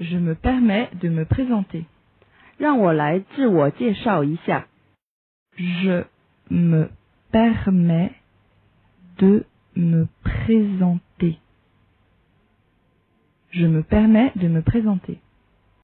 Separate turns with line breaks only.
Je me permets de me présenter. Je me permets de me présenter. Je me permets de me présenter.